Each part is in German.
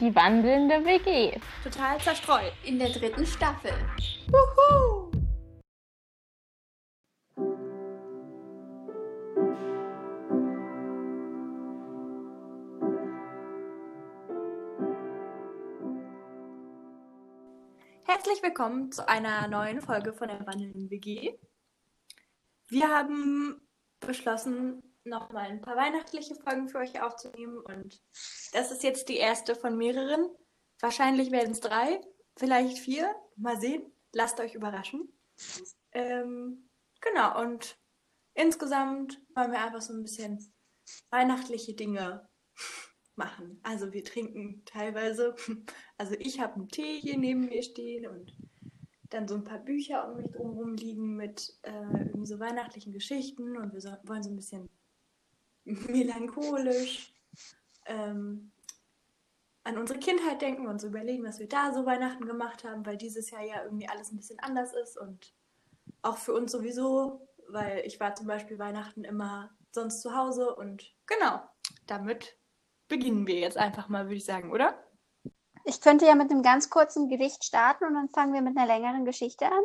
Die wandelnde WG. Total zerstreut. In der dritten Staffel. Wuhu! Herzlich willkommen zu einer neuen Folge von der wandelnden WG. Wir haben beschlossen, nochmal ein paar weihnachtliche Folgen für euch aufzunehmen und das ist jetzt die erste von mehreren. Wahrscheinlich werden es drei, vielleicht vier. Mal sehen. Lasst euch überraschen. Ähm, genau, und insgesamt wollen wir einfach so ein bisschen weihnachtliche Dinge machen. Also wir trinken teilweise, also ich habe einen Tee hier neben mir stehen und dann so ein paar Bücher um mich drumherum liegen mit äh, irgendwie so weihnachtlichen Geschichten und wir so, wollen so ein bisschen melancholisch ähm, an unsere Kindheit denken und so überlegen, was wir da so Weihnachten gemacht haben, weil dieses Jahr ja irgendwie alles ein bisschen anders ist und auch für uns sowieso, weil ich war zum Beispiel Weihnachten immer sonst zu Hause und genau, damit beginnen wir jetzt einfach mal, würde ich sagen, oder? Ich könnte ja mit einem ganz kurzen Gedicht starten und dann fangen wir mit einer längeren Geschichte an.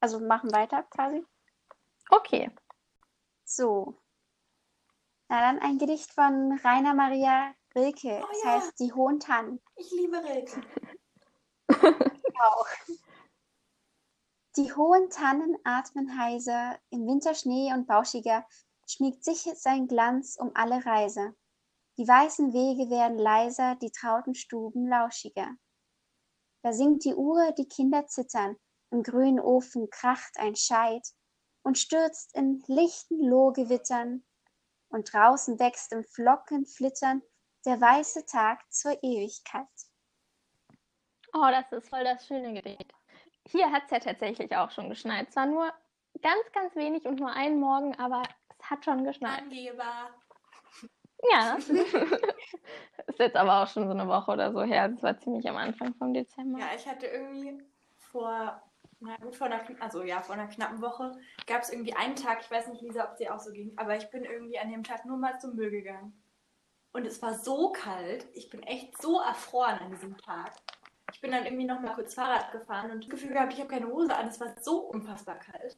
Also machen weiter quasi. Okay. So. Na dann ein Gedicht von Rainer Maria Rilke. Oh das ja. heißt Die hohen Tannen. Ich liebe Rilke. Auch. Die hohen Tannen atmen heiser, im Winterschnee und bauschiger schmiegt sich sein Glanz um alle Reise. Die weißen Wege werden leiser, die trauten Stuben lauschiger. Da singt die Uhr, die Kinder zittern, im grünen Ofen kracht ein Scheit und stürzt in lichten Lohgewittern, und draußen wächst im Flockenflittern der weiße Tag zur Ewigkeit. Oh, das ist voll das schöne Gedicht. Hier hat es ja tatsächlich auch schon geschneit. Zwar nur ganz, ganz wenig und nur einen Morgen, aber es hat schon geschneit. Angeber. Ja. ist jetzt aber auch schon so eine Woche oder so her. Das war ziemlich am Anfang vom Dezember. Ja, ich hatte irgendwie vor, na gut, vor einer, also ja, vor einer knappen Woche gab es irgendwie einen Tag, ich weiß nicht, Lisa, ob es dir auch so ging, aber ich bin irgendwie an dem Tag nur mal zum Müll gegangen. Und es war so kalt, ich bin echt so erfroren an diesem Tag. Ich bin dann irgendwie noch mal kurz Fahrrad gefahren und das Gefühl gehabt, ich habe keine Hose an, es war so unfassbar kalt.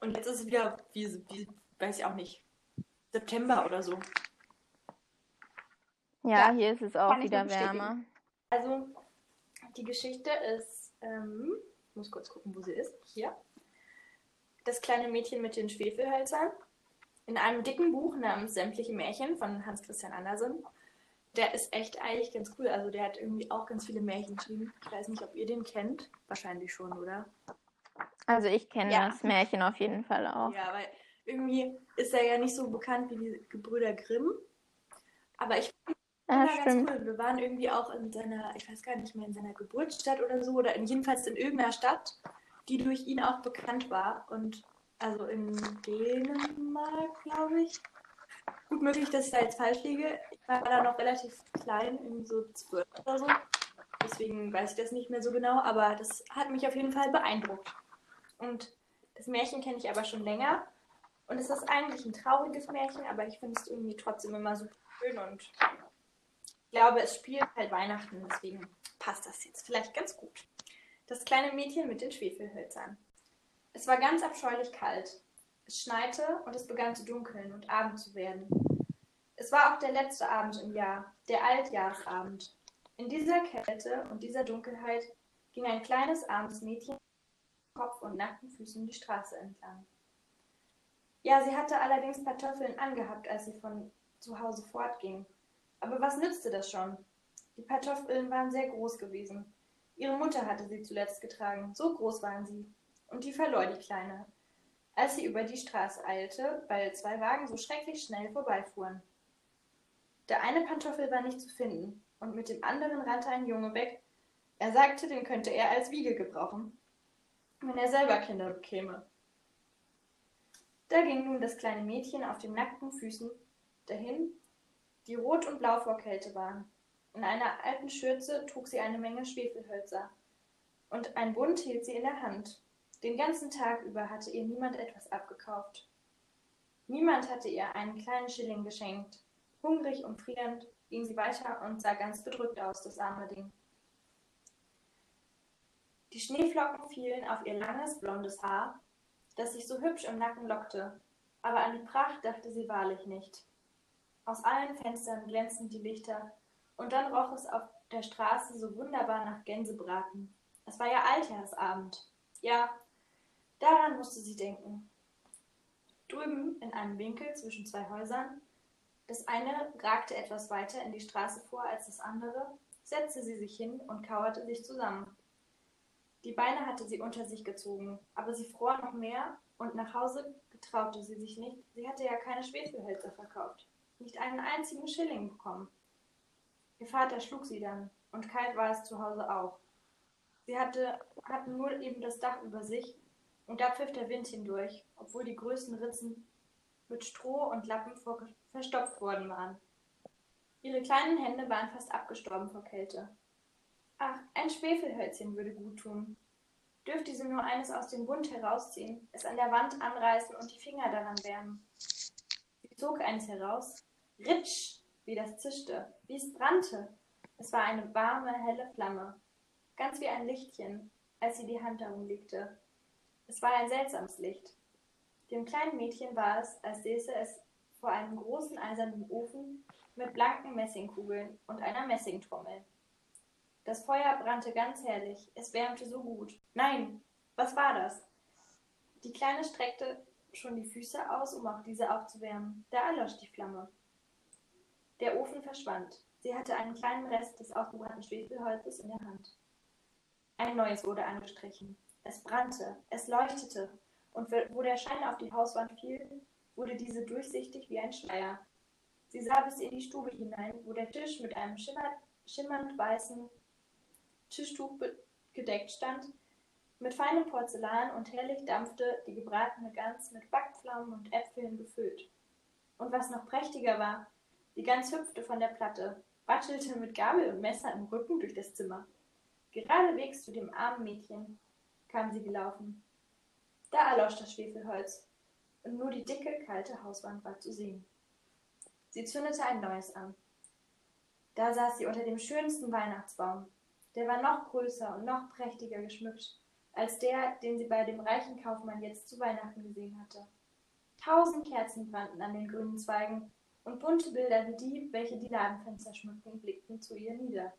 Und jetzt ist es wieder, wie, wie weiß ich auch nicht, September oder so. Ja, Ja, hier ist es auch wieder wärmer. Also, die Geschichte ist, ähm, muss kurz gucken, wo sie ist. Hier. Das kleine Mädchen mit den Schwefelhölzern. In einem dicken Buch namens Sämtliche Märchen von Hans Christian Andersen. Der ist echt eigentlich ganz cool. Also, der hat irgendwie auch ganz viele Märchen geschrieben. Ich weiß nicht, ob ihr den kennt. Wahrscheinlich schon, oder? Also ich kenne Ja. das Märchen auf jeden Fall auch. Ja, weil irgendwie ist er ja nicht so bekannt wie die Gebrüder Grimm. Aber ich Ja, Ja, ganz stimmt. cool. Wir waren irgendwie auch in seiner, ich weiß gar nicht mehr, in seiner Geburtsstadt oder so, oder in, jedenfalls in irgendeiner Stadt, die durch ihn auch bekannt war. Und also in Dänemark, glaube ich. Gut möglich, dass ich da jetzt falsch liege. Ich war da noch relativ klein, irgendwie so zwölf oder so. Deswegen weiß ich das nicht mehr so genau, aber das hat mich auf jeden Fall beeindruckt. Und das Märchen kenne ich aber schon länger. Und es ist eigentlich ein trauriges Märchen, aber ich finde es irgendwie trotzdem immer so schön und glaube, es spielt halt Weihnachten, deswegen passt das jetzt vielleicht ganz gut. Das kleine Mädchen mit den Schwefelhölzern. Es war ganz abscheulich kalt. Es schneite und es begann zu dunkeln und Abend zu werden. Es war auch der letzte Abend im Jahr, der Altjahresabend. In dieser Kälte und dieser Dunkelheit ging ein kleines armes Mädchen mit Kopf und nackten Füßen die Straße entlang. Ja, sie hatte allerdings Pantoffeln angehabt, als sie von zu Hause fortging. Aber was nützte das schon? Die Pantoffeln waren sehr groß gewesen. Ihre Mutter hatte sie zuletzt getragen, so groß waren sie. Und die verlor die Kleine, als sie über die Straße eilte, weil zwei Wagen so schrecklich schnell vorbeifuhren. Der eine Pantoffel war nicht zu finden, und mit dem anderen rannte ein Junge weg. Er sagte, den könnte er als Wiege gebrauchen, wenn er selber Kinder bekäme. Da ging nun das kleine Mädchen auf den nackten Füßen dahin, die rot und blau vor Kälte waren. In einer alten Schürze trug sie eine Menge Schwefelhölzer. Und ein Bund hielt sie in der Hand. Den ganzen Tag über hatte ihr niemand etwas abgekauft. Niemand hatte ihr einen kleinen Schilling geschenkt. Hungrig und frierend ging sie weiter und sah ganz bedrückt aus, das arme Ding. Die Schneeflocken fielen auf ihr langes, blondes Haar, das sich so hübsch im Nacken lockte, aber an die Pracht dachte sie wahrlich nicht. Aus allen Fenstern glänzten die Lichter, und dann roch es auf der Straße so wunderbar nach Gänsebraten. Es war ja Altjahrsabend. Ja, daran musste sie denken. Drüben in einem Winkel zwischen zwei Häusern, das eine ragte etwas weiter in die Straße vor als das andere, setzte sie sich hin und kauerte sich zusammen. Die Beine hatte sie unter sich gezogen, aber sie fror noch mehr und nach Hause getraute sie sich nicht. Sie hatte ja keine Schwefelhölzer verkauft, nicht einen einzigen Schilling bekommen. Ihr Vater schlug sie dann, und kalt war es zu Hause auch. Sie hatte, hatten nur eben das Dach über sich, und da pfiff der Wind hindurch, obwohl die größten Ritzen mit Stroh und Lappen verstopft worden waren. Ihre kleinen Hände waren fast abgestorben vor Kälte. Ach, ein Schwefelhölzchen würde gut tun. Dürfte sie nur eines aus dem Bund herausziehen, es an der Wand anreißen und die Finger daran wärmen. Sie zog eines heraus. Ritsch, wie das zischte, wie es brannte. Es war eine warme, helle Flamme, ganz wie ein Lichtchen, als sie die Hand darum legte. Es war ein seltsames Licht. Dem kleinen Mädchen war es, als säße es vor einem großen eisernen Ofen mit blanken Messingkugeln und einer Messingtrommel. Das Feuer brannte ganz herrlich, es wärmte so gut. Nein, was war das? Die Kleine streckte schon die Füße aus, um auch diese aufzuwärmen. Da erlosch die Flamme. Der Ofen verschwand. Sie hatte einen kleinen Rest des aufgebrannten Schwefelholzes in der Hand. Ein neues wurde angestrichen. Es brannte, es leuchtete, und wo der Schein auf die Hauswand fiel, wurde diese durchsichtig wie ein Schleier. Sie sah bis in die Stube hinein, wo der Tisch mit einem schimmernd weißen Tischtuch gedeckt stand, mit feinem Porzellan und herrlich dampfte die gebratene Gans mit Backpflaumen und Äpfeln gefüllt. Und was noch prächtiger war, die Gans hüpfte von der Platte, watschelte mit Gabel und Messer im Rücken durch das Zimmer. Geradewegs zu dem armen Mädchen kam sie gelaufen. Da erlosch das Schwefelholz, und nur die dicke, kalte Hauswand war zu sehen. Sie zündete ein neues an. Da saß sie unter dem schönsten Weihnachtsbaum, der war noch größer und noch prächtiger geschmückt als der, den sie bei dem reichen Kaufmann jetzt zu Weihnachten gesehen hatte. Tausend Kerzen brannten an den grünen Zweigen, und bunte Bilder wie die, welche die Ladenfenster schmückten, blickten zu ihr nieder.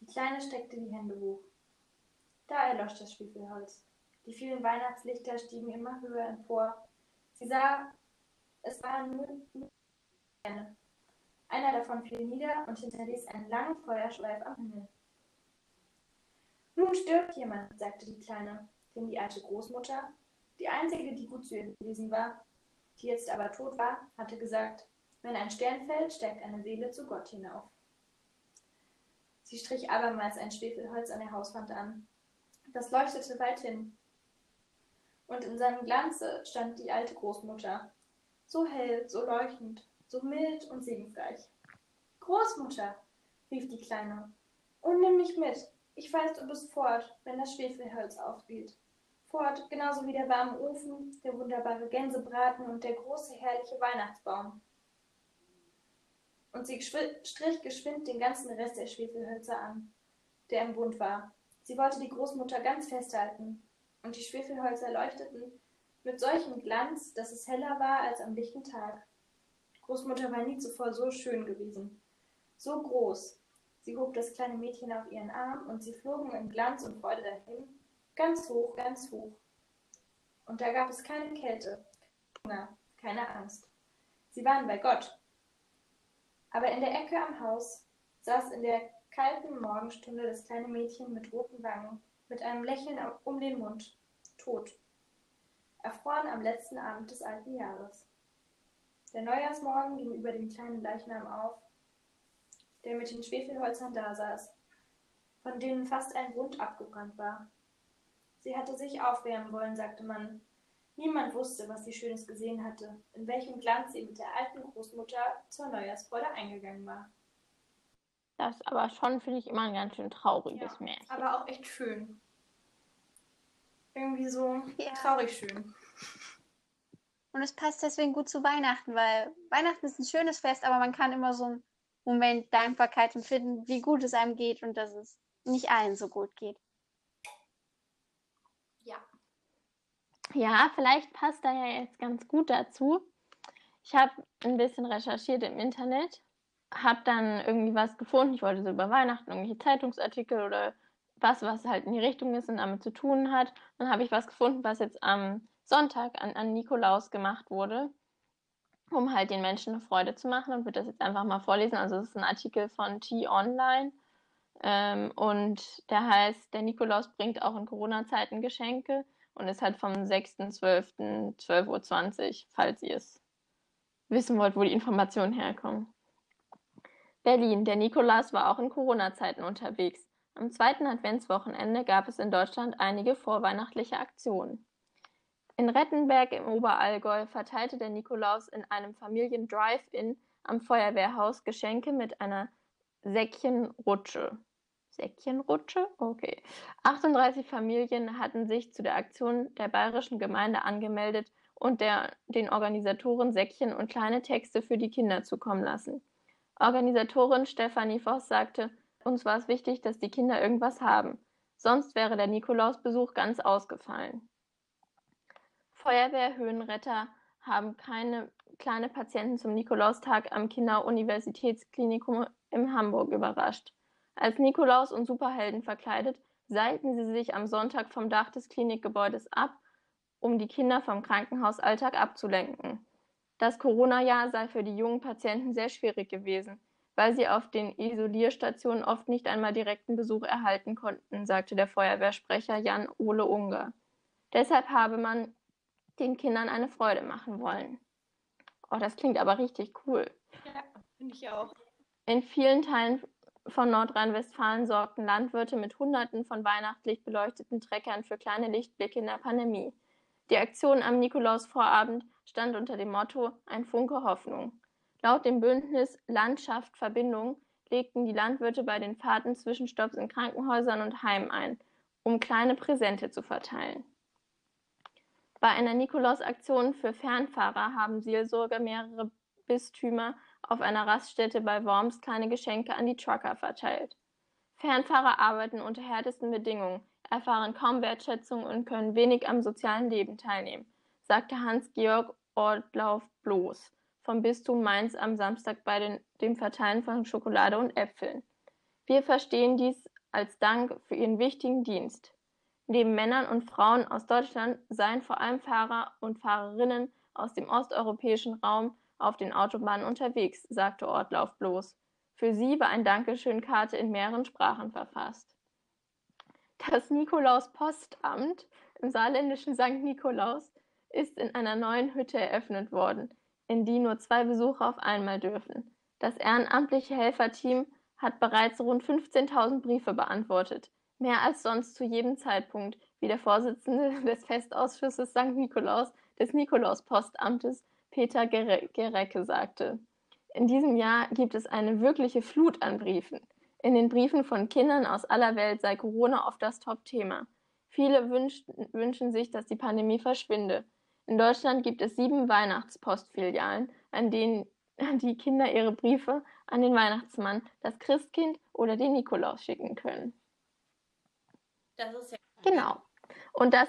Die Kleine steckte die Hände hoch. Da erlosch das Schwefelholz. Die vielen Weihnachtslichter stiegen immer höher empor. Sie sah, es waren nur eine, einer davon fiel nieder und hinterließ einen langen Feuerschweif am Himmel. Nun stirbt jemand, sagte die Kleine, denn die alte Großmutter, die einzige, die gut zu ihr gewesen war, die jetzt aber tot war, hatte gesagt, wenn ein Stern fällt, steigt eine Seele zu Gott hinauf. Sie strich abermals ein Schwefelholz an der Hauswand an. Das leuchtete weit hin. Und in seinem Glanze stand die alte Großmutter, so hell, so leuchtend, so mild und segenreich. Großmutter, rief die Kleine, und nimm mich mit. Ich weiß, du bist fort, wenn das Schwefelholz aufgeht. Fort, genauso wie der warme Ofen, der wunderbare Gänsebraten und der große, herrliche Weihnachtsbaum. Und sie strich geschwind den ganzen Rest der Schwefelhölzer an, der im Bund war. Sie wollte die Großmutter ganz festhalten, und die Schwefelhölzer leuchteten mit solchem Glanz, dass es heller war als am lichten Tag. Großmutter war nie zuvor so schön gewesen, so groß. Sie hob das kleine Mädchen auf ihren Arm und sie flogen in Glanz und Freude dahin, ganz hoch, ganz hoch. Und da gab es keine Kälte, Hunger, keine Angst. Sie waren bei Gott. Aber in der Ecke am Haus saß in der kalten Morgenstunde das kleine Mädchen mit roten Wangen, mit einem Lächeln um den Mund, tot, erfroren am letzten Abend des alten Jahres. Der Neujahrsmorgen ging über dem kleinen Leichnam auf, der mit den Schwefelholzern dasaß, von denen fast ein Bund abgebrannt war. Sie hatte sich aufwärmen wollen, sagte man. Niemand wusste, was sie Schönes gesehen hatte, in welchem Glanz sie mit der alten Großmutter zur Neujahrsfreude eingegangen war. Das ist aber schon, finde ich, immer ein ganz schön trauriges Ja, Märchen. aber auch echt schön. Irgendwie so Ja. traurig schön. Und es passt deswegen gut zu Weihnachten, weil Weihnachten ist ein schönes Fest, aber man kann immer so einen Moment Dankbarkeit empfinden, wie gut es einem geht und dass es nicht allen so gut geht. Ja. Ja, vielleicht passt da ja jetzt ganz gut dazu. Ich habe ein bisschen recherchiert im Internet, habe dann irgendwie was gefunden. Ich wollte so über Weihnachten irgendwelche Zeitungsartikel oder was, was halt in die Richtung ist und damit zu tun hat. Dann habe ich was gefunden, was jetzt am Sonntag an, an Nikolaus gemacht wurde, um halt den Menschen eine Freude zu machen und würde das jetzt einfach mal vorlesen. Also es ist ein Artikel von T-Online ähm, und der heißt, der Nikolaus bringt auch in Corona-Zeiten Geschenke und ist halt vom 6.12. 12.20 Uhr, falls ihr es wissen wollt, wo die Informationen herkommen. Berlin. Der Nikolaus war auch in Corona-Zeiten unterwegs. Am zweiten Adventswochenende gab es in Deutschland einige vorweihnachtliche Aktionen. In Rettenberg im Oberallgäu verteilte der Nikolaus in einem Familien-Drive-In am Feuerwehrhaus Geschenke mit einer Säckchenrutsche. Säckchenrutsche? Okay. 38 Familien hatten sich zu der Aktion der bayerischen Gemeinde angemeldet und der, den Organisatoren Säckchen und kleine Texte für die Kinder zukommen lassen. Organisatorin Stefanie Voss sagte, uns war es wichtig, dass die Kinder irgendwas haben. Sonst wäre der Nikolausbesuch ganz ausgefallen. Feuerwehr Höhenretter haben keine kleine Patienten zum Nikolaustag am Kinderuniversitätsklinikum in Hamburg überrascht. Als Nikolaus und Superhelden verkleidet, seilten sie sich am Sonntag vom Dach des Klinikgebäudes ab, um die Kinder vom Krankenhausalltag abzulenken. Das Corona-Jahr sei für die jungen Patienten sehr schwierig gewesen, weil sie auf den Isolierstationen oft nicht einmal direkten Besuch erhalten konnten, sagte der Feuerwehrsprecher Jan Ole Unger. Deshalb habe man den Kindern eine Freude machen wollen. Oh, das klingt aber richtig cool. Ja, finde ich auch. In vielen Teilen von Nordrhein-Westfalen sorgten Landwirte mit Hunderten von weihnachtlich beleuchteten Treckern für kleine Lichtblicke in der Pandemie. Die Aktion am Nikolausvorabend stand unter dem Motto Ein Funke Hoffnung. Laut dem Bündnis Landschaft Verbindung legten die Landwirte bei den Fahrten Zwischenstopps in Krankenhäusern und Heimen ein, um kleine Präsente zu verteilen. Bei einer Nikolausaktion für Fernfahrer haben Seelsorger mehrere Bistümer auf einer Raststätte bei Worms kleine Geschenke an die Trucker verteilt. Fernfahrer arbeiten unter härtesten Bedingungen, erfahren kaum Wertschätzung und können wenig am sozialen Leben teilnehmen, sagte Hans-Georg Ortlauf-Bloß vom Bistum Mainz am Samstag bei den, dem Verteilen von Schokolade und Äpfeln. Wir verstehen dies als Dank für Ihren wichtigen Dienst. Neben Männern und Frauen aus Deutschland seien vor allem Fahrer und Fahrerinnen aus dem osteuropäischen Raum auf den Autobahnen unterwegs, sagte Ortlauf bloß. Für sie war ein Dankeschön-Karte in mehreren Sprachen verfasst. Das Nikolaus-Postamt im saarländischen St. Nikolaus ist in einer neuen Hütte eröffnet worden, in die nur zwei Besucher auf einmal dürfen. Das ehrenamtliche Helferteam hat bereits rund 15.000 Briefe beantwortet, mehr als sonst zu jedem Zeitpunkt, wie der Vorsitzende des Festausschusses St. Nikolaus des Nikolaus-Postamtes Peter Gerecke sagte. In diesem Jahr gibt es eine wirkliche Flut an Briefen. In den Briefen von Kindern aus aller Welt sei Corona oft das Top-Thema. Viele wünschen, wünschen sich, dass die Pandemie verschwinde. In Deutschland gibt es sieben Weihnachtspostfilialen, an denen die Kinder ihre Briefe an den Weihnachtsmann, das Christkind oder den Nikolaus schicken können. Das ist ja. Genau. Und das,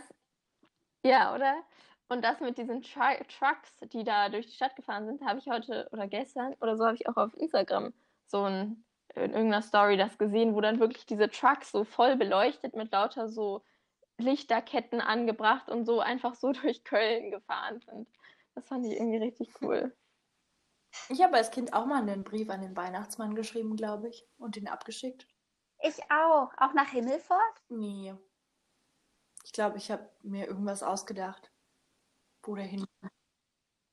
ja, oder? Und das mit diesen Tru Trucks, die da durch die Stadt gefahren sind, habe ich heute oder gestern oder so habe ich auch auf Instagram so ein, in irgendeiner Story das gesehen, wo dann wirklich diese Trucks so voll beleuchtet mit lauter so Lichterketten angebracht und so einfach so durch Köln gefahren sind. Das fand ich irgendwie richtig cool. Ich habe als Kind auch mal einen Brief an den Weihnachtsmann geschrieben, glaube ich, und den abgeschickt. Ich auch. Auch nach Himmelfort? Nee. Ich glaube, ich habe mir irgendwas ausgedacht, wo der hin.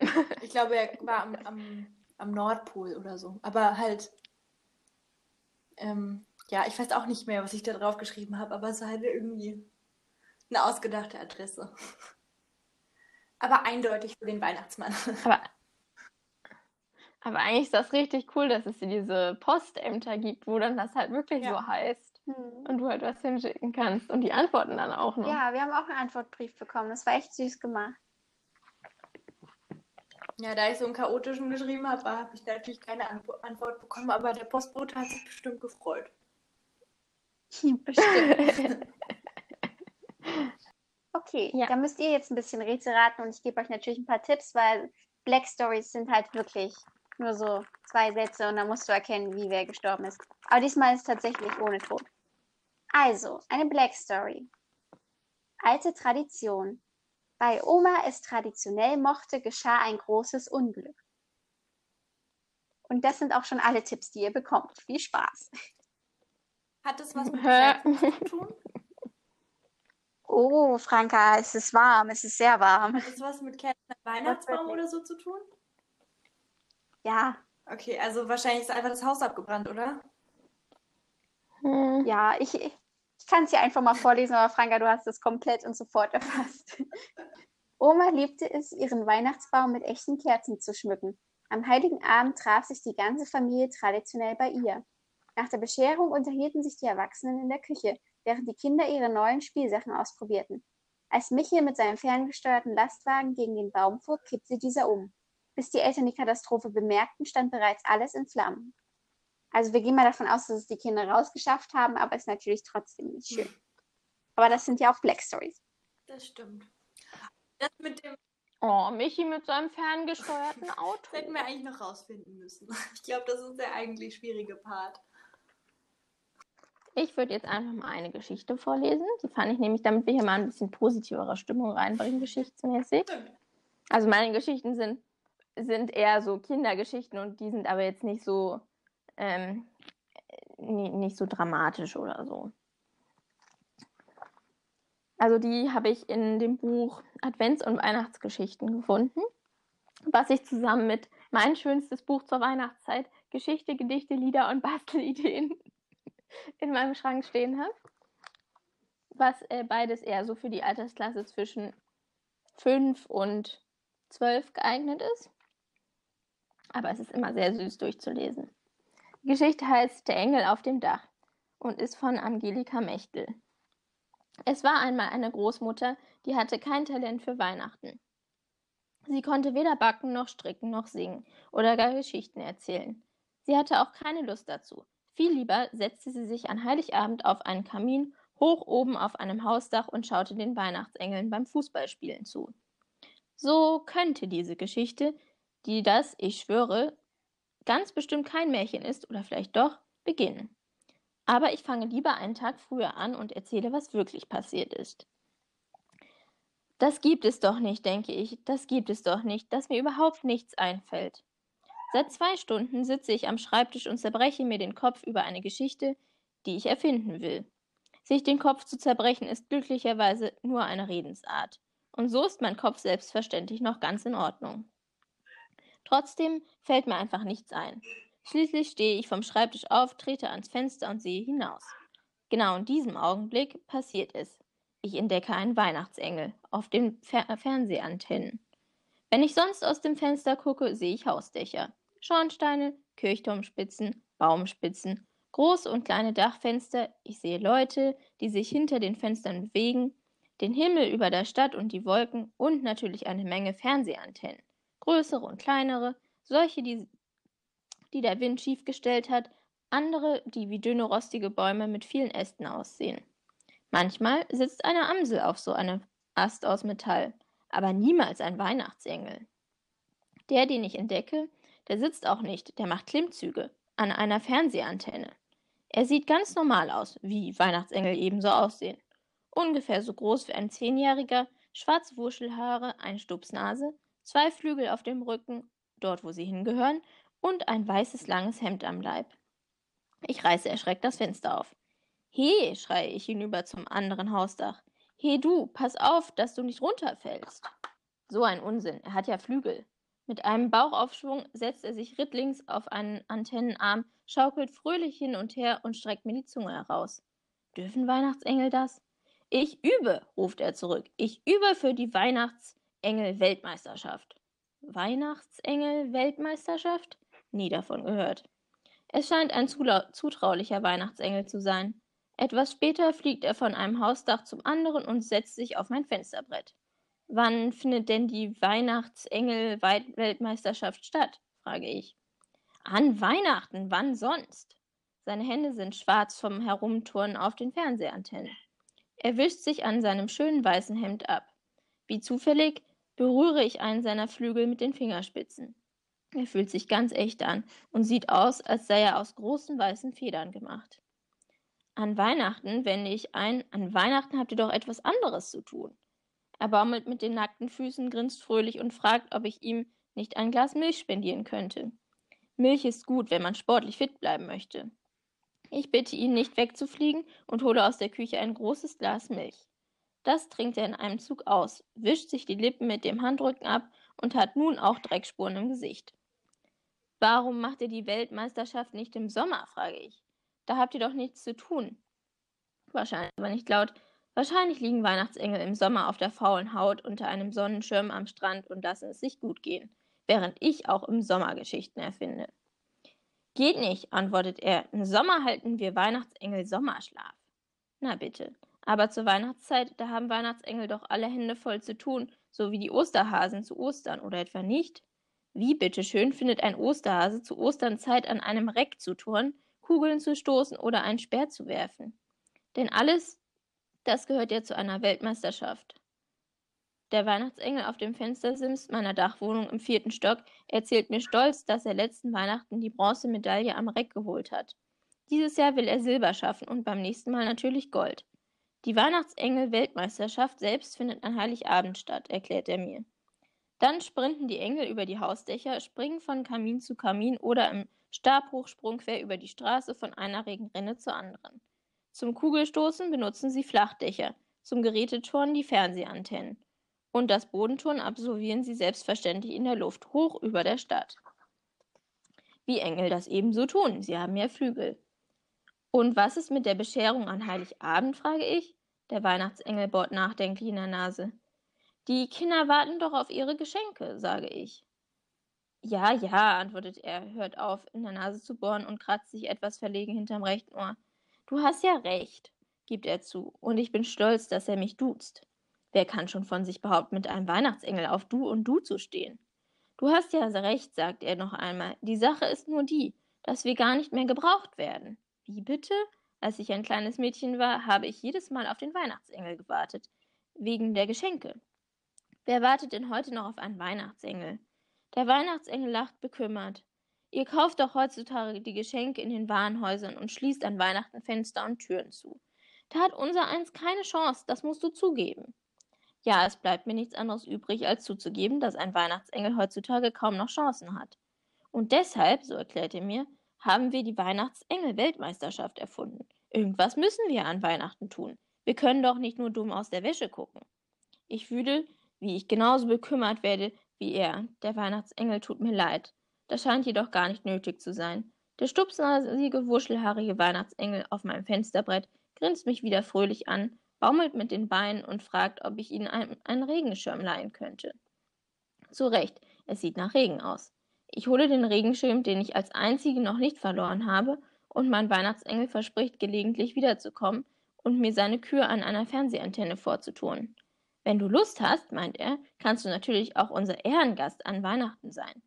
ich glaube, er war am, am, am Nordpol oder so. Aber halt, ähm, ja, ich weiß auch nicht mehr, was ich da drauf geschrieben habe, aber es war halt irgendwie eine ausgedachte Adresse. Aber eindeutig für den Weihnachtsmann. Aber, aber eigentlich ist das richtig cool, dass es diese Postämter gibt, wo dann das halt wirklich Ja. so heißt. Hm. Und du halt was hinschicken kannst. Und die antworten dann auch noch. Ja, wir haben auch einen Antwortbrief bekommen. Das war echt süß gemacht. Ja, da ich so einen chaotischen geschrieben habe, habe ich natürlich keine Antwort bekommen, aber der Postbote hat sich bestimmt gefreut. Bestimmt. okay, ja. dann müsst ihr jetzt ein bisschen Rätsel raten und ich gebe euch natürlich ein paar Tipps, weil Black Stories sind halt wirklich nur so zwei Sätze und dann musst du erkennen, wie wer gestorben ist. Aber diesmal ist es tatsächlich ohne Tod. Also, eine Black Story. Alte Tradition. Bei Oma es traditionell mochte, geschah ein großes Unglück. Und das sind auch schon alle Tipps, die ihr bekommt. Viel Spaß. Hat das was mit Kerzen zu tun? Oh, Franka, es ist warm, es ist sehr warm. Hat das was mit Kerzen am Weihnachtsbaum oder so zu tun? Ja. Okay, also wahrscheinlich ist einfach das Haus abgebrannt, oder? Hm. Ja, ich, ich kann es hier einfach mal vorlesen, aber Franka, du hast es komplett und sofort erfasst. Oma liebte es, ihren Weihnachtsbaum mit echten Kerzen zu schmücken. Am heiligen Abend traf sich die ganze Familie traditionell bei ihr. Nach der Bescherung unterhielten sich die Erwachsenen in der Küche, während die Kinder ihre neuen Spielsachen ausprobierten. Als Michael mit seinem ferngesteuerten Lastwagen gegen den Baum fuhr, kippte dieser um. Bis die Eltern die Katastrophe bemerkten, stand bereits alles in Flammen. Also wir gehen mal davon aus, dass es die Kinder rausgeschafft haben, aber ist natürlich trotzdem nicht schön. Aber das sind ja auch Black Stories. Das stimmt. Das mit dem. Oh, Michi mit seinem ferngesteuerten Auto. Das hätten wir eigentlich noch rausfinden müssen. Ich glaube, das ist der eigentlich schwierige Part. Ich würde jetzt einfach mal eine Geschichte vorlesen. Die fand ich nämlich, damit wir hier mal ein bisschen positivere Stimmung reinbringen, geschichtsmäßig. Also meine Geschichten sind, sind eher so Kindergeschichten und die sind aber jetzt nicht so ähm, nicht so dramatisch oder so. Also die habe ich in dem Buch Advents- und Weihnachtsgeschichten gefunden, was ich zusammen mit mein schönstes Buch zur Weihnachtszeit, Geschichte, Gedichte, Lieder und Bastelideen in meinem Schrank stehen habe. Was äh, beides eher so für die Altersklasse zwischen 5 und 12 geeignet ist. Aber es ist immer sehr süß durchzulesen. Geschichte heißt Der Engel auf dem Dach und ist von Angelika Mechtel. Es war einmal eine Großmutter, die hatte kein Talent für Weihnachten. Sie konnte weder backen noch stricken noch singen oder gar Geschichten erzählen. Sie hatte auch keine Lust dazu. Viel lieber setzte sie sich an Heiligabend auf einen Kamin hoch oben auf einem Hausdach und schaute den Weihnachtsengeln beim Fußballspielen zu. So könnte diese Geschichte, die das, ich schwöre, ganz bestimmt kein Märchen ist oder vielleicht doch, beginnen. Aber ich fange lieber einen Tag früher an und erzähle, was wirklich passiert ist. Das gibt es doch nicht, denke ich, das gibt es doch nicht, dass mir überhaupt nichts einfällt. Seit zwei Stunden sitze ich am Schreibtisch und zerbreche mir den Kopf über eine Geschichte, die ich erfinden will. Sich den Kopf zu zerbrechen ist glücklicherweise nur eine Redensart. Und so ist mein Kopf selbstverständlich noch ganz in Ordnung. Trotzdem fällt mir einfach nichts ein. Schließlich stehe ich vom Schreibtisch auf, trete ans Fenster und sehe hinaus. Genau in diesem Augenblick passiert es. Ich entdecke einen Weihnachtsengel auf den Fer Fernsehantennen. Wenn ich sonst aus dem Fenster gucke, sehe ich Hausdächer, Schornsteine, Kirchturmspitzen, Baumspitzen, große und kleine Dachfenster. Ich sehe Leute, die sich hinter den Fenstern bewegen, den Himmel über der Stadt und die Wolken und natürlich eine Menge Fernsehantennen größere und kleinere, solche, die, die der Wind schief gestellt hat, andere, die wie dünne rostige Bäume mit vielen Ästen aussehen. Manchmal sitzt eine Amsel auf so einem Ast aus Metall, aber niemals ein Weihnachtsengel. Der, den ich entdecke, der sitzt auch nicht, der macht Klimmzüge an einer Fernsehantenne. Er sieht ganz normal aus, wie Weihnachtsengel ebenso aussehen. Ungefähr so groß wie ein Zehnjähriger, schwarze Wuschelhaare, eine Stupsnase, zwei Flügel auf dem Rücken, dort wo sie hingehören, und ein weißes langes Hemd am Leib. Ich reiße erschreckt das Fenster auf. He, schreie ich hinüber zum anderen Hausdach. He du, pass auf, dass du nicht runterfällst. So ein Unsinn, er hat ja Flügel. Mit einem Bauchaufschwung setzt er sich rittlings auf einen Antennenarm, schaukelt fröhlich hin und her und streckt mir die Zunge heraus. Dürfen Weihnachtsengel das? Ich übe, ruft er zurück. Ich übe für die Weihnachts Engel-Weltmeisterschaft. Weihnachtsengel-Weltmeisterschaft? Nie davon gehört. Es scheint ein zutraulicher Weihnachtsengel zu sein. Etwas später fliegt er von einem Hausdach zum anderen und setzt sich auf mein Fensterbrett. Wann findet denn die Weihnachtsengel-Weltmeisterschaft statt? frage ich. An Weihnachten, wann sonst? Seine Hände sind schwarz vom Herumturnen auf den Fernsehantennen. Er wischt sich an seinem schönen weißen Hemd ab. Wie zufällig berühre ich einen seiner Flügel mit den Fingerspitzen. Er fühlt sich ganz echt an und sieht aus, als sei er aus großen weißen Federn gemacht. An Weihnachten wende ich ein, an Weihnachten habt ihr doch etwas anderes zu tun. Er baumelt mit den nackten Füßen, grinst fröhlich und fragt, ob ich ihm nicht ein Glas Milch spendieren könnte. Milch ist gut, wenn man sportlich fit bleiben möchte. Ich bitte ihn, nicht wegzufliegen und hole aus der Küche ein großes Glas Milch. Das trinkt er in einem Zug aus, wischt sich die Lippen mit dem Handrücken ab und hat nun auch Dreckspuren im Gesicht. Warum macht ihr die Weltmeisterschaft nicht im Sommer? frage ich. Da habt ihr doch nichts zu tun. Wahrscheinlich aber nicht laut. Wahrscheinlich liegen Weihnachtsengel im Sommer auf der faulen Haut unter einem Sonnenschirm am Strand und lassen es sich gut gehen, während ich auch im Sommer Geschichten erfinde. Geht nicht, antwortet er. Im Sommer halten wir Weihnachtsengel Sommerschlaf. Na bitte. Aber zur Weihnachtszeit, da haben Weihnachtsengel doch alle Hände voll zu tun, so wie die Osterhasen zu Ostern, oder etwa nicht? Wie bitteschön findet ein Osterhase zu Ostern Zeit, an einem Reck zu turnen, Kugeln zu stoßen oder einen Speer zu werfen? Denn alles, das gehört ja zu einer Weltmeisterschaft. Der Weihnachtsengel auf dem Fenstersims meiner Dachwohnung im vierten Stock erzählt mir stolz, dass er letzten Weihnachten die Bronzemedaille am Reck geholt hat. Dieses Jahr will er Silber schaffen und beim nächsten Mal natürlich Gold. Die Weihnachtsengel-Weltmeisterschaft selbst findet an Heiligabend statt, erklärt er mir. Dann sprinten die Engel über die Hausdächer, springen von Kamin zu Kamin oder im Stabhochsprung quer über die Straße von einer Regenrinne zur anderen. Zum Kugelstoßen benutzen sie Flachdächer, zum Geräteturnen die Fernsehantennen. Und das Bodenturnen absolvieren sie selbstverständlich in der Luft, hoch über der Stadt. Wie Engel das ebenso tun, sie haben ja Flügel. Und was ist mit der Bescherung an Heiligabend, frage ich. Der Weihnachtsengel bohrt nachdenklich in der Nase. Die Kinder warten doch auf ihre Geschenke, sage ich. Ja, ja, antwortet er, hört auf, in der Nase zu bohren und kratzt sich etwas verlegen hinterm rechten Ohr. Du hast ja recht, gibt er zu, und ich bin stolz, dass er mich duzt. Wer kann schon von sich behaupten, mit einem Weihnachtsengel auf Du und Du zu stehen? Du hast ja recht, sagt er noch einmal. Die Sache ist nur die, dass wir gar nicht mehr gebraucht werden. Wie bitte? Als ich ein kleines Mädchen war, habe ich jedes Mal auf den Weihnachtsengel gewartet. Wegen der Geschenke. Wer wartet denn heute noch auf einen Weihnachtsengel? Der Weihnachtsengel lacht bekümmert. Ihr kauft doch heutzutage die Geschenke in den Warenhäusern und schließt an Weihnachten Fenster und Türen zu. Da hat unser eins keine Chance, das musst du zugeben. Ja, es bleibt mir nichts anderes übrig, als zuzugeben, dass ein Weihnachtsengel heutzutage kaum noch Chancen hat. Und deshalb, so erklärt er mir, haben wir die Weihnachtsengel-Weltmeisterschaft erfunden. Irgendwas müssen wir an Weihnachten tun. Wir können doch nicht nur dumm aus der Wäsche gucken. Ich fühle, wie ich genauso bekümmert werde wie er. Der Weihnachtsengel tut mir leid. Das scheint jedoch gar nicht nötig zu sein. Der stupsnasige, wuschelhaarige Weihnachtsengel auf meinem Fensterbrett grinst mich wieder fröhlich an baumelt mit den Beinen und fragt, ob ich ihnen einen Regenschirm leihen könnte. Zu Recht, es sieht nach Regen aus. Ich hole den Regenschirm, den ich als einzige noch nicht verloren habe, und mein Weihnachtsengel verspricht gelegentlich wiederzukommen und mir seine Kühe an einer Fernsehantenne vorzutun. Wenn du Lust hast, meint er, kannst du natürlich auch unser Ehrengast an Weihnachten sein.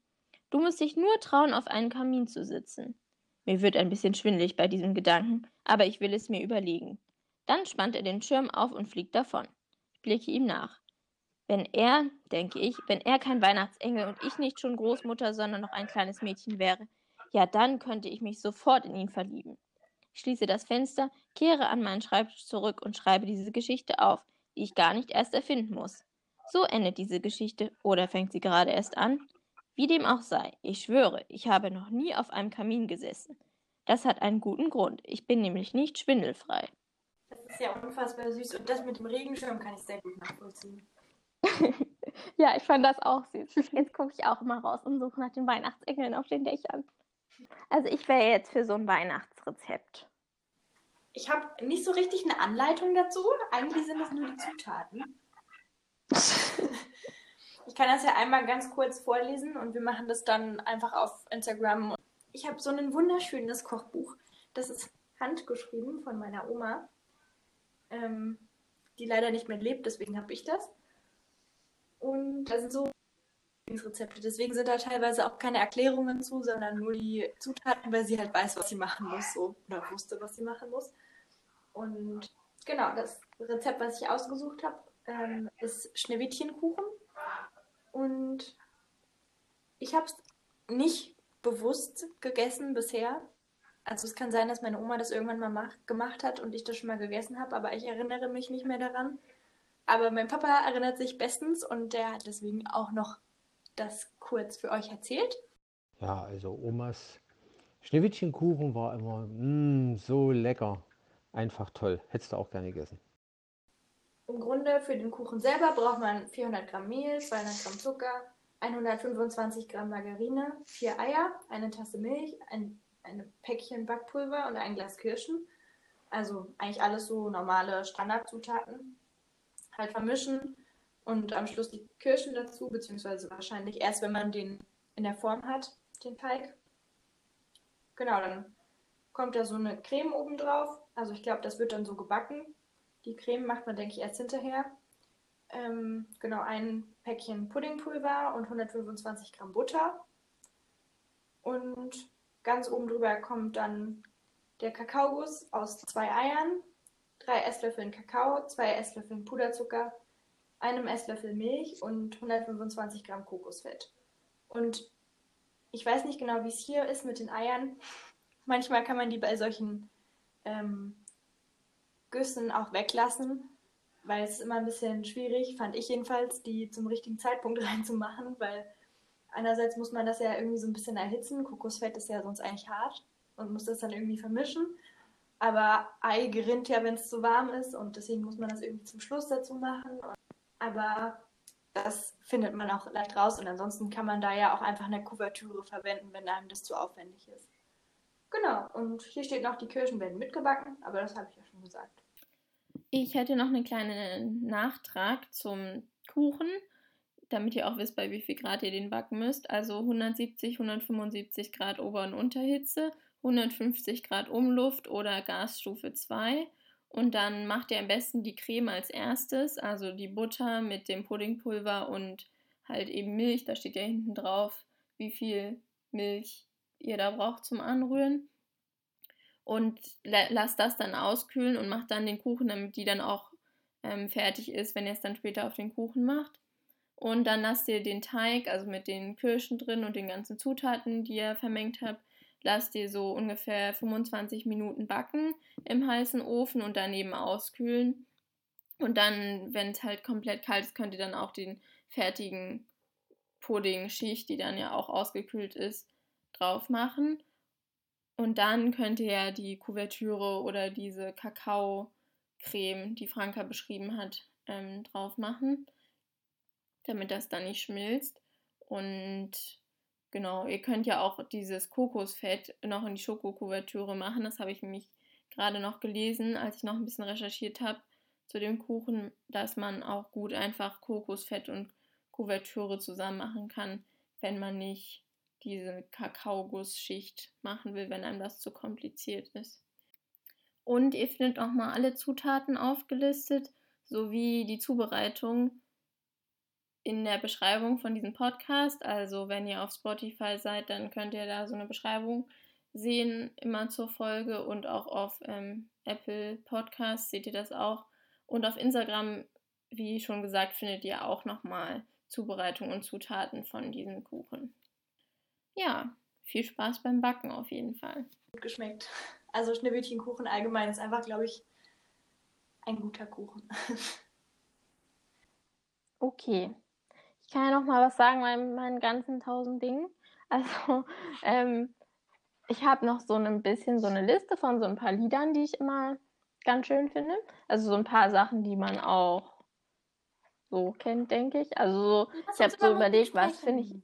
Du musst dich nur trauen, auf einen Kamin zu sitzen. Mir wird ein bisschen schwindlig bei diesem Gedanken, aber ich will es mir überlegen. Dann spannt er den Schirm auf und fliegt davon. Ich blicke ihm nach. Wenn er, denke ich, wenn er kein Weihnachtsengel und ich nicht schon Großmutter, sondern noch ein kleines Mädchen wäre, ja, dann könnte ich mich sofort in ihn verlieben. Ich schließe das Fenster, kehre an meinen Schreibtisch zurück und schreibe diese Geschichte auf, die ich gar nicht erst erfinden muss. So endet diese Geschichte, oder fängt sie gerade erst an? Wie dem auch sei, ich schwöre, ich habe noch nie auf einem Kamin gesessen. Das hat einen guten Grund, ich bin nämlich nicht schwindelfrei. Das ist ja unfassbar süß. Und das mit dem Regenschirm kann ich sehr gut nachvollziehen. ja, ich fand das auch süß. Jetzt gucke ich auch mal raus und suche nach den Weihnachtsengeln auf den Dächern. Also ich wäre jetzt für so ein Weihnachtsrezept. Ich habe nicht so richtig eine Anleitung dazu. Eigentlich sind das nur die Zutaten. ich kann das ja einmal ganz kurz vorlesen und wir machen das dann einfach auf Instagram. Ich habe so ein wunderschönes Kochbuch. Das ist handgeschrieben von meiner Oma ähm, die leider nicht mehr lebt, deswegen habe ich das. Und da sind so Rezepte. Deswegen sind da teilweise auch keine Erklärungen zu, sondern nur die Zutaten, weil sie halt weiß, was sie machen muss, so oder wusste, was sie machen muss. Und genau, das Rezept, was ich ausgesucht habe, ähm, ist Schneewittchenkuchen. Und ich habe es nicht bewusst gegessen bisher. Also es kann sein, dass meine Oma das irgendwann mal mach, gemacht hat und ich das schon mal gegessen habe, aber ich erinnere mich nicht mehr daran. Aber mein Papa erinnert sich bestens und der hat deswegen auch noch das kurz für euch erzählt. Ja, also Omas Schneewittchenkuchen war immer mm, so lecker. Einfach toll. Hättest du auch gerne gegessen. Im Grunde für den Kuchen selber braucht man 400 Gramm Mehl, 200 Gramm Zucker, 125 Gramm Margarine, vier Eier, eine Tasse Milch, ein eine Päckchen Backpulver und ein Glas Kirschen. Also eigentlich alles so normale Standardzutaten. Halt vermischen und am Schluss die Kirschen dazu, beziehungsweise wahrscheinlich erst, wenn man den in der Form hat, den Teig. Genau, dann kommt da so eine Creme oben drauf. Also ich glaube, das wird dann so gebacken. Die Creme macht man, denke ich, erst hinterher. Ähm, genau, ein Päckchen Puddingpulver und 125 Gramm Butter. Und ganz oben drüber kommt dann der Kakaoguss aus zwei Eiern, drei Esslöffeln Kakao, zwei Esslöffeln Puderzucker, einem Esslöffel Milch und 125 Gramm Kokosfett. Und ich weiß nicht genau, wie es hier ist mit den Eiern. Manchmal kann man die bei solchen ähm, Güssen auch weglassen, weil es ist immer ein bisschen schwierig, fand ich jedenfalls, die zum richtigen Zeitpunkt reinzumachen, weil einerseits muss man das ja irgendwie so ein bisschen erhitzen. Kokosfett ist ja sonst eigentlich hart und muss das dann irgendwie vermischen. Aber Ei gerinnt ja, wenn es zu warm ist und deswegen muss man das irgendwie zum Schluss dazu machen. Aber das findet man auch leicht raus und ansonsten kann man da ja auch einfach eine Kuvertüre verwenden, wenn einem das zu aufwendig ist. Genau, und hier steht noch, die Kirschen werden mitgebacken, aber das habe ich ja schon gesagt. Ich hätte noch einen kleinen Nachtrag zum Kuchen damit ihr auch wisst, bei wie viel Grad ihr den backen müsst. Also 170, 175 Grad Ober- und Unterhitze, 150 Grad Umluft oder Gasstufe 2. Und dann macht ihr am besten die Creme als erstes, also die Butter mit dem Puddingpulver und halt eben Milch. Da steht ja hinten drauf, wie viel Milch ihr da braucht zum Anrühren. Und lasst das dann auskühlen und macht dann den Kuchen, damit die dann auch ähm, fertig ist, wenn ihr es dann später auf den Kuchen macht. Und dann lasst ihr den Teig, also mit den Kirschen drin und den ganzen Zutaten, die ihr vermengt habt, lasst ihr so ungefähr 25 Minuten backen im heißen Ofen und daneben auskühlen. Und dann, wenn es halt komplett kalt ist, könnt ihr dann auch den fertigen Pudding-Schicht, die dann ja auch ausgekühlt ist, drauf machen. Und dann könnt ihr ja die Kuvertüre oder diese Kakaocreme, die Franka beschrieben hat, ähm, drauf machen damit das dann nicht schmilzt. Und genau, ihr könnt ja auch dieses Kokosfett noch in die Schokokuvertüre machen. Das habe ich nämlich gerade noch gelesen, als ich noch ein bisschen recherchiert habe zu dem Kuchen, dass man auch gut einfach Kokosfett und Kuvertüre zusammen machen kann, wenn man nicht diese Kakaogussschicht machen will, wenn einem das zu kompliziert ist. Und ihr findet auch mal alle Zutaten aufgelistet, sowie die Zubereitung in der Beschreibung von diesem Podcast. Also wenn ihr auf Spotify seid, dann könnt ihr da so eine Beschreibung sehen, immer zur Folge und auch auf ähm, Apple Podcasts seht ihr das auch. Und auf Instagram, wie schon gesagt, findet ihr auch nochmal Zubereitung und Zutaten von diesem Kuchen. Ja, viel Spaß beim Backen auf jeden Fall. Gut geschmeckt. Also Schneewittchenkuchen allgemein ist einfach, glaube ich, ein guter Kuchen. Okay, kann ja noch mal was sagen bei meinen ganzen tausend Dingen. Also, ähm, ich habe noch so ein bisschen so eine Liste von so ein paar Liedern, die ich immer ganz schön finde. Also so ein paar Sachen, die man auch so kennt, denke ich. Also ich habe so überlegt, was finde ich,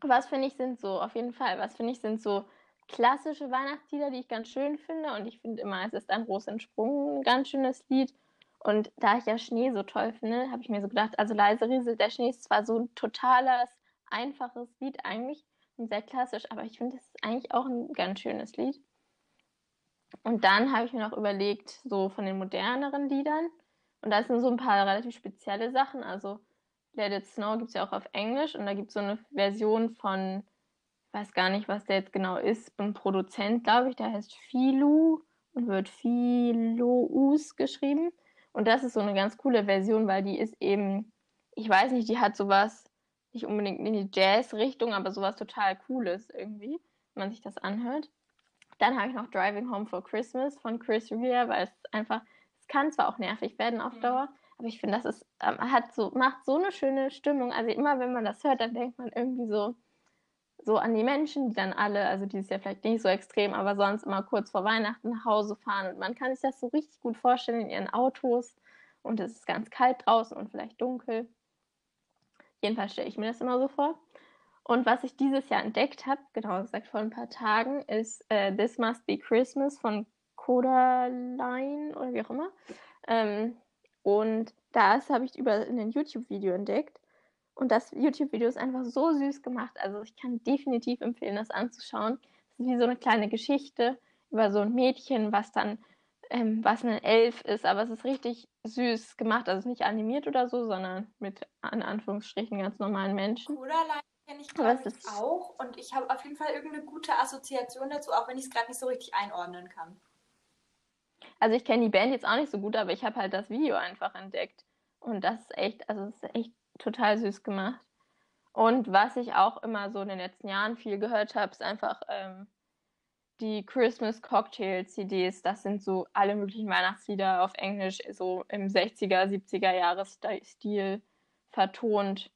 was finde ich sind so, auf jeden Fall, was finde ich sind so klassische Weihnachtslieder, die ich ganz schön finde. Und ich finde immer, es ist ein Ros entsprungen, ein ganz schönes Lied. Und da ich ja Schnee so toll finde, habe ich mir so gedacht, also leise rieselt der Schnee ist zwar so ein totales, einfaches Lied eigentlich und sehr klassisch, aber ich finde, es ist eigentlich auch ein ganz schönes Lied. Und dann habe ich mir noch überlegt, so von den moderneren Liedern, und da sind so ein paar relativ spezielle Sachen, also Let It Snow gibt es ja auch auf Englisch und da gibt es so eine Version von, ich weiß gar nicht, was der jetzt genau ist, ein Produzent, glaube ich, der heißt Philu und wird Philous geschrieben. Und das ist so eine ganz coole Version, weil die ist eben, ich weiß nicht, die hat sowas, nicht unbedingt in die Jazz-Richtung, aber sowas total Cooles irgendwie, wenn man sich das anhört. Dann habe ich noch Driving Home for Christmas von Chris Rea, weil es einfach, es kann zwar auch nervig werden auf mhm. Dauer, aber ich finde, das ist, ähm, hat so, macht so eine schöne Stimmung. Also immer wenn man das hört, dann denkt man irgendwie so, so an die Menschen, die dann alle, also dieses Jahr vielleicht nicht so extrem, aber sonst immer kurz vor Weihnachten nach Hause fahren. Man kann sich das so richtig gut vorstellen in ihren Autos. Und es ist ganz kalt draußen und vielleicht dunkel. Jedenfalls stelle ich mir das immer so vor. Und was ich dieses Jahr entdeckt habe, genau gesagt vor ein paar Tagen, ist äh, This Must Be Christmas von Codaline oder wie auch immer. Ähm, und das habe ich über ein YouTube-Video entdeckt. Und das YouTube-Video ist einfach so süß gemacht. Also ich kann definitiv empfehlen, das anzuschauen. Es ist wie so eine kleine Geschichte über so ein Mädchen, was dann, ähm, was ein Elf ist, aber es ist richtig süß gemacht. Also nicht animiert oder so, sondern mit in Anführungsstrichen ganz normalen Menschen. Coraline kenne ich glaube ich auch. Und ich habe auf jeden Fall irgendeine gute Assoziation dazu, auch wenn ich es gerade nicht so richtig einordnen kann. Also ich kenne die Band jetzt auch nicht so gut, aber ich habe halt das Video einfach entdeckt. Und das ist echt, also es ist echt total süß gemacht. Und was ich auch immer so in den letzten Jahren viel gehört habe, ist einfach ähm, die Christmas Cocktail CDs. Das sind so alle möglichen Weihnachtslieder auf Englisch, so im 60er, 70er Jahresstil vertont.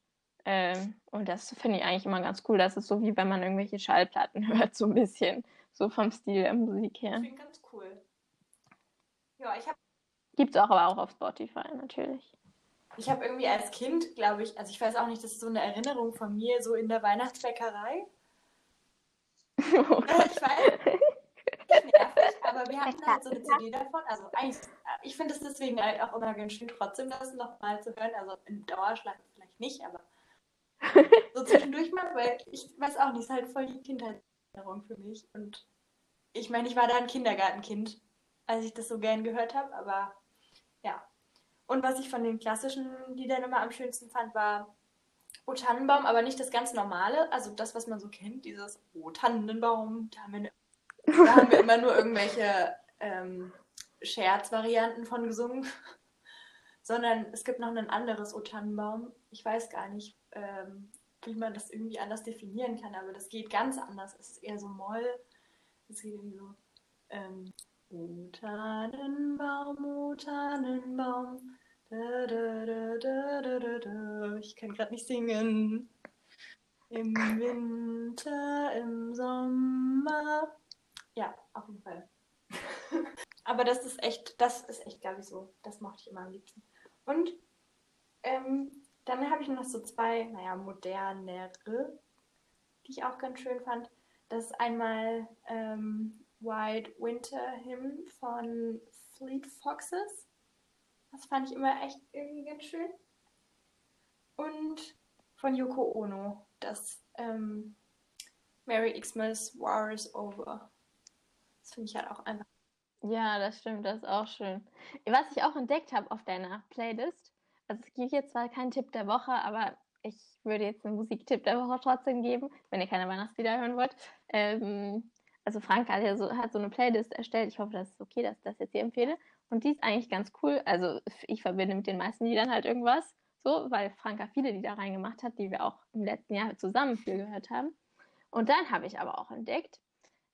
Ähm, und das finde ich eigentlich immer ganz cool. Das ist so wie wenn man irgendwelche Schallplatten hört, so ein bisschen. So vom Stil der Musik her. Ich finde ganz cool. Ja, ich habe. Gibt es auch aber auch auf Spotify natürlich. Ich habe irgendwie als Kind, glaube ich, also ich weiß auch nicht, das ist so eine Erinnerung von mir, so in der Weihnachtsbäckerei. Oh ich weiß, nervig, aber wir hatten halt so eine CD davon. Also eigentlich, ich finde es deswegen halt auch immer ganz schön, trotzdem das nochmal zu hören. Also in Dauerschlag vielleicht nicht, aber so zwischendurch mal, weil ich weiß auch nicht, es ist halt voll die Kindheitserinnerung für mich. Und ich meine, ich war da ein Kindergartenkind als ich das so gern gehört habe, aber. Und was ich von den klassischen Liedern immer am schönsten fand, war O Tannenbaum, aber nicht das ganz normale, also das, was man so kennt, dieses O Tannenbaum, da haben wir, da haben wir immer nur irgendwelche ähm, Scherzvarianten von gesungen, sondern es gibt noch ein anderes O Tannenbaum. Ich weiß gar nicht, ähm, wie man das irgendwie anders definieren kann, aber das geht ganz anders. Es ist eher so Moll, es geht irgendwie so ähm, O Tannenbaum, o Tannenbaum. Da, da, da, ich kann gerade nicht singen. Im Winter, im Sommer. Ja, auf jeden Fall. Aber das ist echt, das ist echt, glaube ich, so. Das mochte ich immer am liebsten. Und ähm, dann habe ich noch so zwei, naja, modernere, die ich auch ganz schön fand. Das ist einmal ähm, White Winter Hymn von Fleet Foxes. Das fand ich immer echt irgendwie ganz schön. Und von Yoko Ono, das ähm, Merry Xmas War is Over. Das finde ich halt auch einfach. Ja, das stimmt, das ist auch schön. Was ich auch entdeckt habe auf deiner Playlist, also es gibt jetzt zwar keinen Tipp der Woche, aber ich würde jetzt einen Musiktipp der Woche trotzdem geben, wenn ihr keine Weihnachtslieder hören wollt. Ähm, also Frank hat ja so, hat so eine Playlist erstellt. Ich hoffe, das ist okay, dass ich das jetzt hier empfehle. Und die ist eigentlich ganz cool. Also ich verbinde mit den meisten Liedern halt irgendwas. So, weil Franka viele Lieder reingemacht hat, die wir auch im letzten Jahr zusammen viel gehört haben. Und dann habe ich aber auch entdeckt,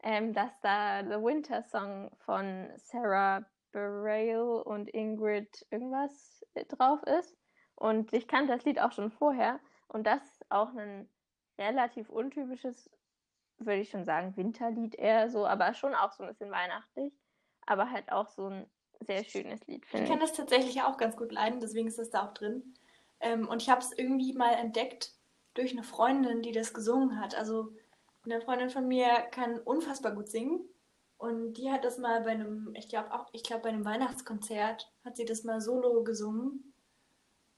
ähm, dass da The Winter Song von Sarah Bareil und Ingrid irgendwas drauf ist. Und ich kannte das Lied auch schon vorher. Und das ist auch ein relativ untypisches würde ich schon sagen, Winterlied eher so, aber schon auch so ein bisschen weihnachtlich. Aber halt auch so ein sehr schönes Lied, finde ich. Ich kann das tatsächlich auch ganz gut leiden, deswegen ist das da auch drin. Ähm, und ich habe es irgendwie mal entdeckt durch eine Freundin, die das gesungen hat. Also eine Freundin von mir kann unfassbar gut singen. Und die hat das mal bei einem, ich glaube auch, ich glaube bei einem Weihnachtskonzert hat sie das mal solo gesungen.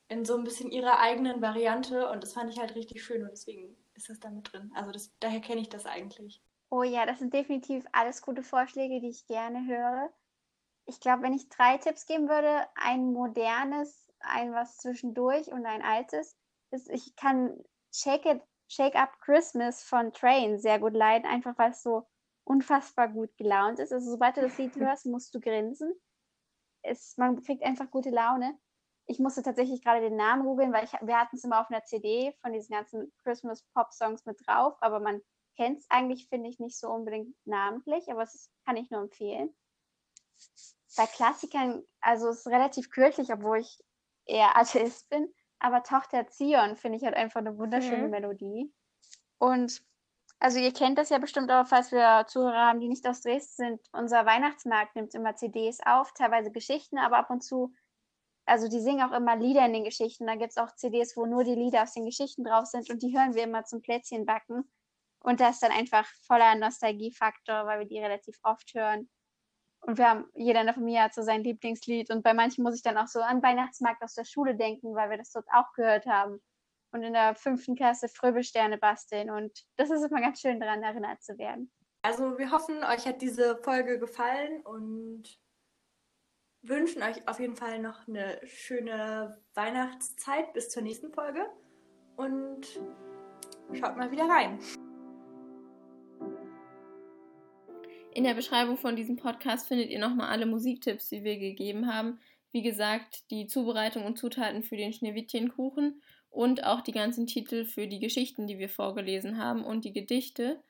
In so ein bisschen ihrer eigenen Variante. Und das fand ich halt richtig schön. Und deswegen ist das da mit drin. Also das, daher kenne ich das eigentlich. Oh ja, das sind definitiv alles gute Vorschläge, die ich gerne höre. Ich glaube, wenn ich drei Tipps geben würde, ein modernes, ein was zwischendurch und ein altes, das, ich kann Shake It, Shake Up Christmas von Train sehr gut leiden, einfach weil es so unfassbar gut gelaunt ist. Also sobald du das Lied hörst, musst du grinsen. Es, man kriegt einfach gute Laune. Ich musste tatsächlich gerade den Namen googeln, weil ich, wir hatten es immer auf einer CD von diesen ganzen Christmas Pop Songs mit drauf, aber man kennt es eigentlich, finde ich, nicht so unbedingt namentlich, aber es kann ich nur empfehlen. Bei Klassikern, also es ist relativ kürzlich, obwohl ich eher Atheist bin, aber Tochter Zion finde ich halt einfach eine wunderschöne mhm. Melodie. Und also ihr kennt das ja bestimmt auch, falls wir Zuhörer haben, die nicht aus Dresden sind. Unser Weihnachtsmarkt nimmt immer CDs auf, teilweise Geschichten, aber ab und zu, also die singen auch immer Lieder in den Geschichten. Da gibt es auch CDs, wo nur die Lieder aus den Geschichten drauf sind und die hören wir immer zum Plätzchenbacken. Und das ist dann einfach voller Nostalgiefaktor, weil wir die relativ oft hören. Und wir haben, jeder in der Familie hat so sein Lieblingslied. Und bei manchen muss ich dann auch so an Weihnachtsmarkt aus der Schule denken, weil wir das dort auch gehört haben. Und in der fünften Klasse Fröbelsterne basteln. Und das ist immer ganz schön daran erinnert zu werden. Also wir hoffen, euch hat diese Folge gefallen und wünschen euch auf jeden Fall noch eine schöne Weihnachtszeit bis zur nächsten Folge. Und schaut mal wieder rein. In der Beschreibung von diesem Podcast findet ihr nochmal alle Musiktipps, die wir gegeben haben. Wie gesagt, die Zubereitung und Zutaten für den Schneewittchenkuchen und auch die ganzen Titel für die Geschichten, die wir vorgelesen haben und die Gedichte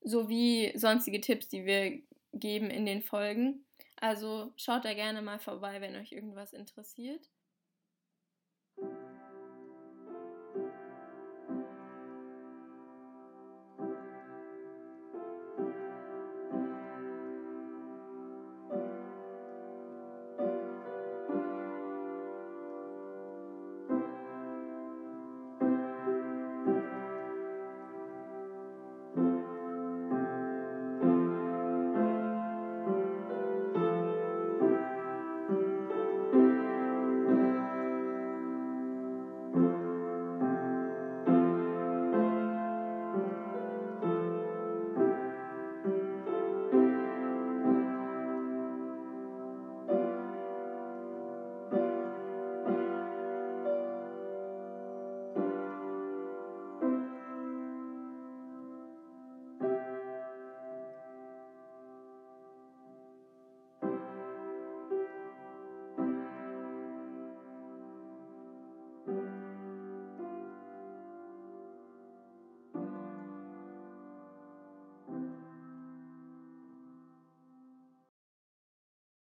sowie sonstige Tipps, die wir geben in den Folgen. Also schaut da gerne mal vorbei, wenn euch irgendwas interessiert.